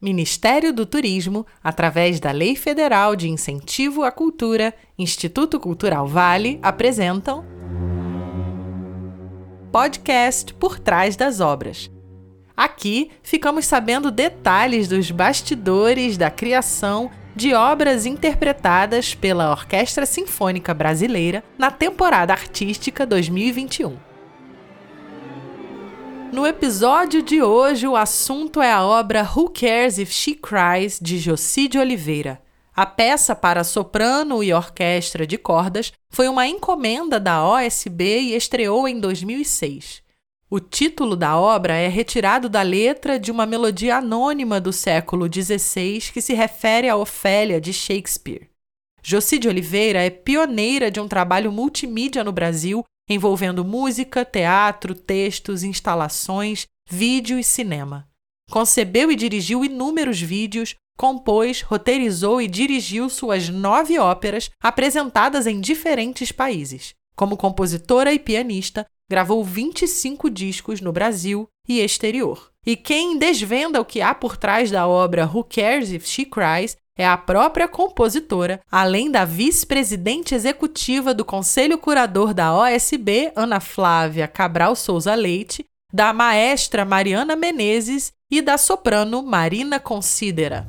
Ministério do Turismo, através da Lei Federal de Incentivo à Cultura, Instituto Cultural Vale, apresentam Podcast Por Trás das Obras. Aqui ficamos sabendo detalhes dos bastidores da criação de obras interpretadas pela Orquestra Sinfônica Brasileira na temporada artística 2021. No episódio de hoje, o assunto é a obra Who Cares If She Cries, de Jocide Oliveira. A peça para soprano e orquestra de cordas foi uma encomenda da OSB e estreou em 2006. O título da obra é retirado da letra de uma melodia anônima do século XVI que se refere a Ofélia de Shakespeare. Jocide Oliveira é pioneira de um trabalho multimídia no Brasil envolvendo música, teatro, textos, instalações, vídeo e cinema. Concebeu e dirigiu inúmeros vídeos, compôs, roteirizou e dirigiu suas nove óperas apresentadas em diferentes países. Como compositora e pianista, gravou 25 discos no Brasil e exterior. E quem desvenda o que há por trás da obra Who Cares If She Cries é a própria compositora, além da vice-presidente executiva do Conselho Curador da OSB, Ana Flávia Cabral Souza Leite, da maestra Mariana Menezes e da soprano Marina Considera.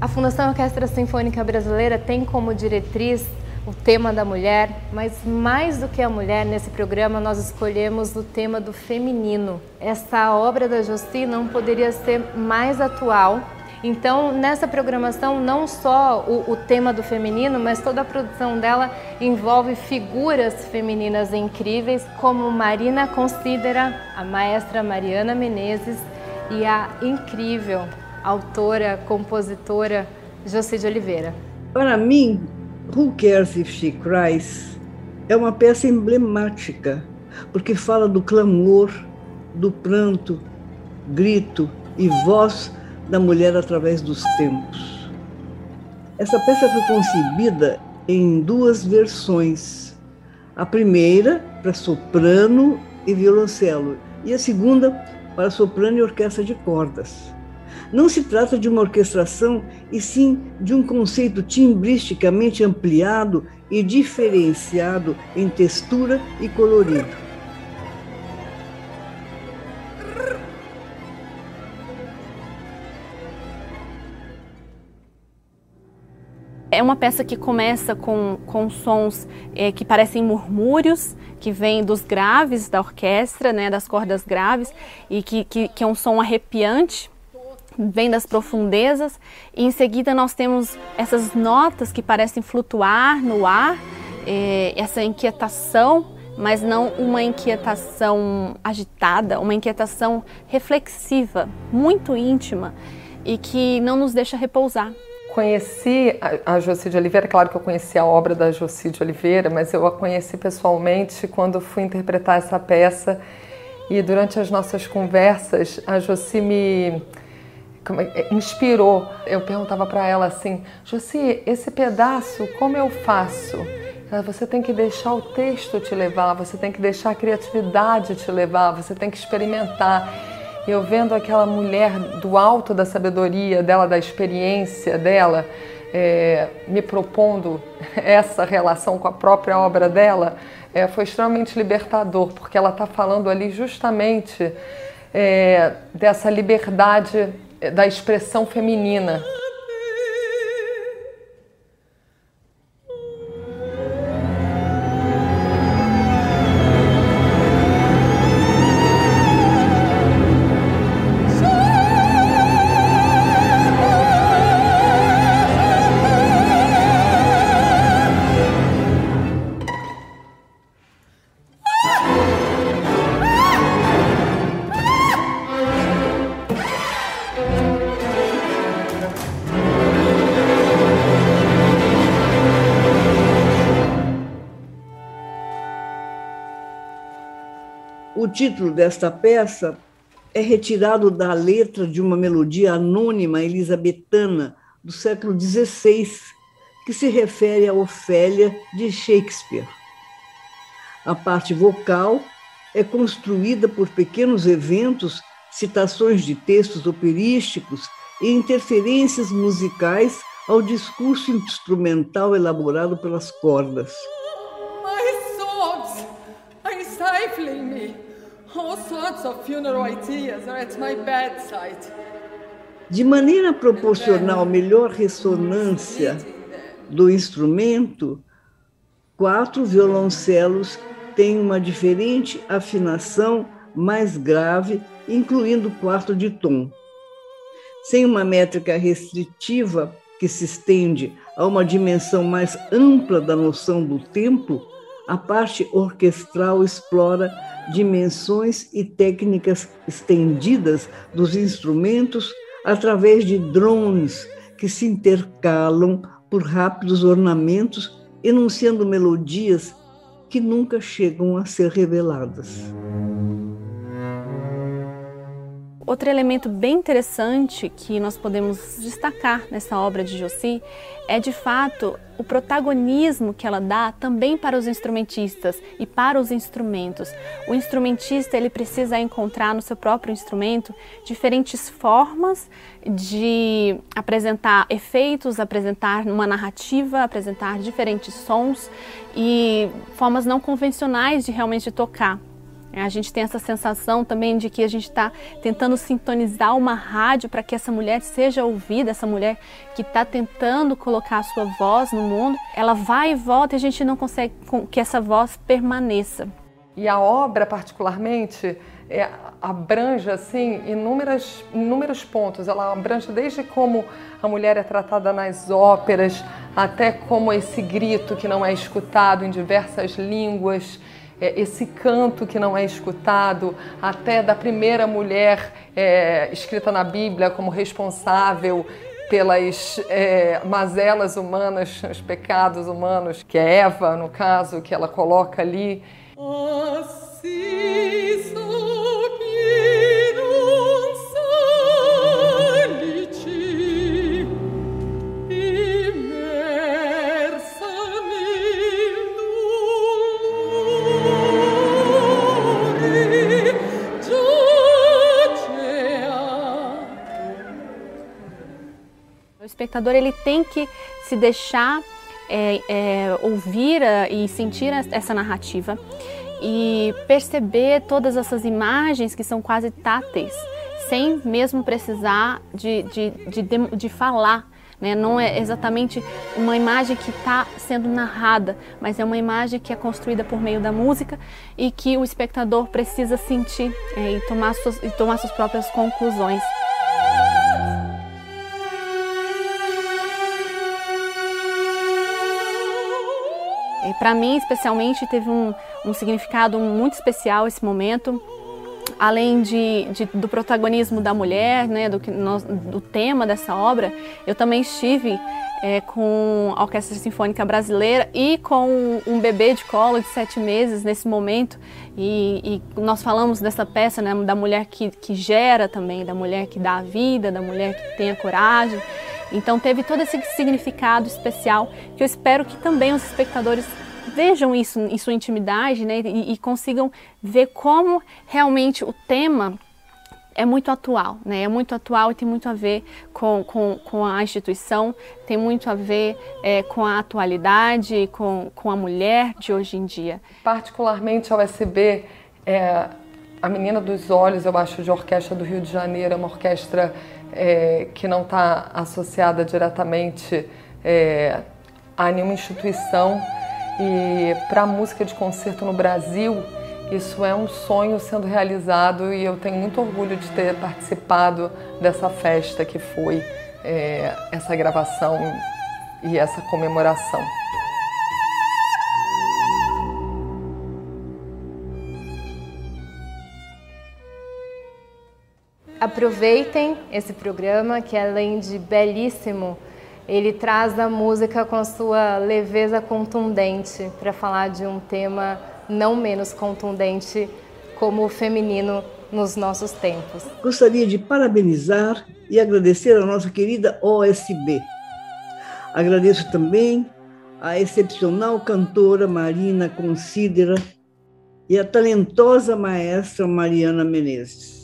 A Fundação Orquestra Sinfônica Brasileira tem como diretriz o tema da mulher, mas mais do que a mulher, nesse programa nós escolhemos o tema do feminino. Essa obra da Josti não poderia ser mais atual. Então, nessa programação, não só o, o tema do feminino, mas toda a produção dela envolve figuras femininas incríveis, como Marina Considera, a maestra Mariana Menezes e a incrível autora, compositora Josi de Oliveira. Para mim, Who Cares If She Cries é uma peça emblemática, porque fala do clamor, do pranto, grito e voz da mulher através dos tempos. Essa peça foi concebida em duas versões. A primeira para soprano e violoncelo, e a segunda para soprano e orquestra de cordas. Não se trata de uma orquestração, e sim de um conceito timbristicamente ampliado e diferenciado em textura e colorido. É uma peça que começa com, com sons é, que parecem murmúrios, que vêm dos graves da orquestra, né, das cordas graves, e que, que, que é um som arrepiante vem das profundezas e em seguida nós temos essas notas que parecem flutuar no ar, é, essa inquietação, mas não uma inquietação agitada, uma inquietação reflexiva, muito íntima e que não nos deixa repousar. Conheci a, a Oliveira, claro que eu conheci a obra da Joci de Oliveira, mas eu a conheci pessoalmente quando fui interpretar essa peça e durante as nossas conversas a Joci me é, é, inspirou. Eu perguntava para ela assim, Josi, esse pedaço, como eu faço? Ela, você tem que deixar o texto te levar, você tem que deixar a criatividade te levar, você tem que experimentar. Eu vendo aquela mulher do alto da sabedoria dela, da experiência dela, é, me propondo essa relação com a própria obra dela, é, foi extremamente libertador, porque ela está falando ali justamente é, dessa liberdade da expressão feminina. O título desta peça é retirado da letra de uma melodia anônima elisabetana do século XVI, que se refere a Ofélia de Shakespeare. A parte vocal é construída por pequenos eventos, citações de textos operísticos e interferências musicais ao discurso instrumental elaborado pelas cordas. De maneira a proporcionar melhor ressonância do instrumento, quatro violoncelos têm uma diferente afinação mais grave, incluindo o quarto de tom. Sem uma métrica restritiva que se estende a uma dimensão mais ampla da noção do tempo, a parte orquestral explora dimensões e técnicas estendidas dos instrumentos através de drones que se intercalam por rápidos ornamentos, enunciando melodias que nunca chegam a ser reveladas. Outro elemento bem interessante que nós podemos destacar nessa obra de Josi é de fato o protagonismo que ela dá também para os instrumentistas e para os instrumentos. O instrumentista ele precisa encontrar no seu próprio instrumento diferentes formas de apresentar efeitos, apresentar uma narrativa, apresentar diferentes sons e formas não convencionais de realmente tocar. A gente tem essa sensação também de que a gente está tentando sintonizar uma rádio para que essa mulher seja ouvida, essa mulher que está tentando colocar a sua voz no mundo, ela vai e volta e a gente não consegue que essa voz permaneça. E a obra, particularmente, é, abrange assim inúmeras, inúmeros pontos. Ela abrange desde como a mulher é tratada nas óperas, até como esse grito que não é escutado em diversas línguas é, esse canto que não é escutado, até da primeira mulher é, escrita na Bíblia como responsável pelas é, mazelas humanas, os pecados humanos, que é Eva, no caso, que ela coloca ali. Espectador ele tem que se deixar é, é, ouvir e sentir essa narrativa e perceber todas essas imagens que são quase táteis, sem mesmo precisar de, de, de, de falar. Né? Não é exatamente uma imagem que está sendo narrada, mas é uma imagem que é construída por meio da música e que o espectador precisa sentir é, e, tomar suas, e tomar suas próprias conclusões. Para mim, especialmente, teve um, um, significado muito especial esse momento. Além de, de do protagonismo da mulher, né, do, do tema dessa obra, eu também estive é, com a Orquestra Sinfônica Brasileira e com um bebê de colo de sete meses nesse momento. E, e nós falamos dessa peça, né, da mulher que, que gera também, da mulher que dá a vida, da mulher que tem a coragem. Então teve todo esse significado especial que eu espero que também os espectadores vejam isso em sua intimidade né, e, e consigam ver como realmente o tema é muito atual, né? É muito atual e tem muito a ver com, com, com a instituição, tem muito a ver é, com a atualidade, com, com a mulher de hoje em dia. Particularmente a USB, é, a Menina dos Olhos, eu acho, de Orquestra do Rio de Janeiro, é uma orquestra é, que não está associada diretamente é, a nenhuma instituição e para a música de concerto no Brasil, isso é um sonho sendo realizado e eu tenho muito orgulho de ter participado dessa festa que foi é, essa gravação e essa comemoração. Aproveitem esse programa que além de belíssimo ele traz a música com a sua leveza contundente para falar de um tema não menos contundente como o feminino nos nossos tempos. Gostaria de parabenizar e agradecer a nossa querida OSB. Agradeço também a excepcional cantora Marina Considera e a talentosa maestra Mariana Menezes.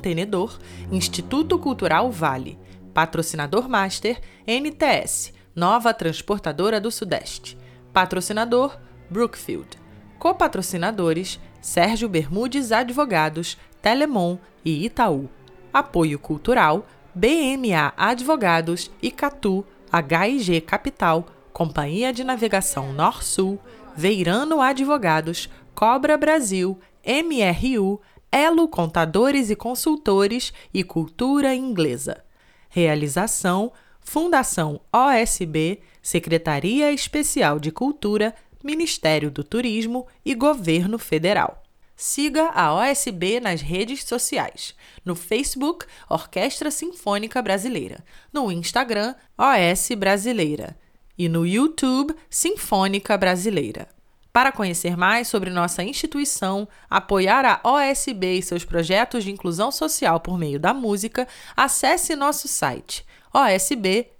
Mantenedor, Instituto Cultural Vale. Patrocinador Master, NTS, Nova Transportadora do Sudeste. Patrocinador, Brookfield. Copatrocinadores, Sérgio Bermudes Advogados, Telemon e Itaú. Apoio Cultural, BMA Advogados e Catu, HIG Capital, Companhia de Navegação Nor-Sul, Veirano Advogados, Cobra Brasil, MRU, Elo Contadores e Consultores e Cultura Inglesa. Realização: Fundação OSB, Secretaria Especial de Cultura, Ministério do Turismo e Governo Federal. Siga a OSB nas redes sociais. No Facebook, Orquestra Sinfônica Brasileira. No Instagram, OS Brasileira. E no YouTube, Sinfônica Brasileira. Para conhecer mais sobre nossa instituição, apoiar a OSB e seus projetos de inclusão social por meio da música, acesse nosso site osb.com.br.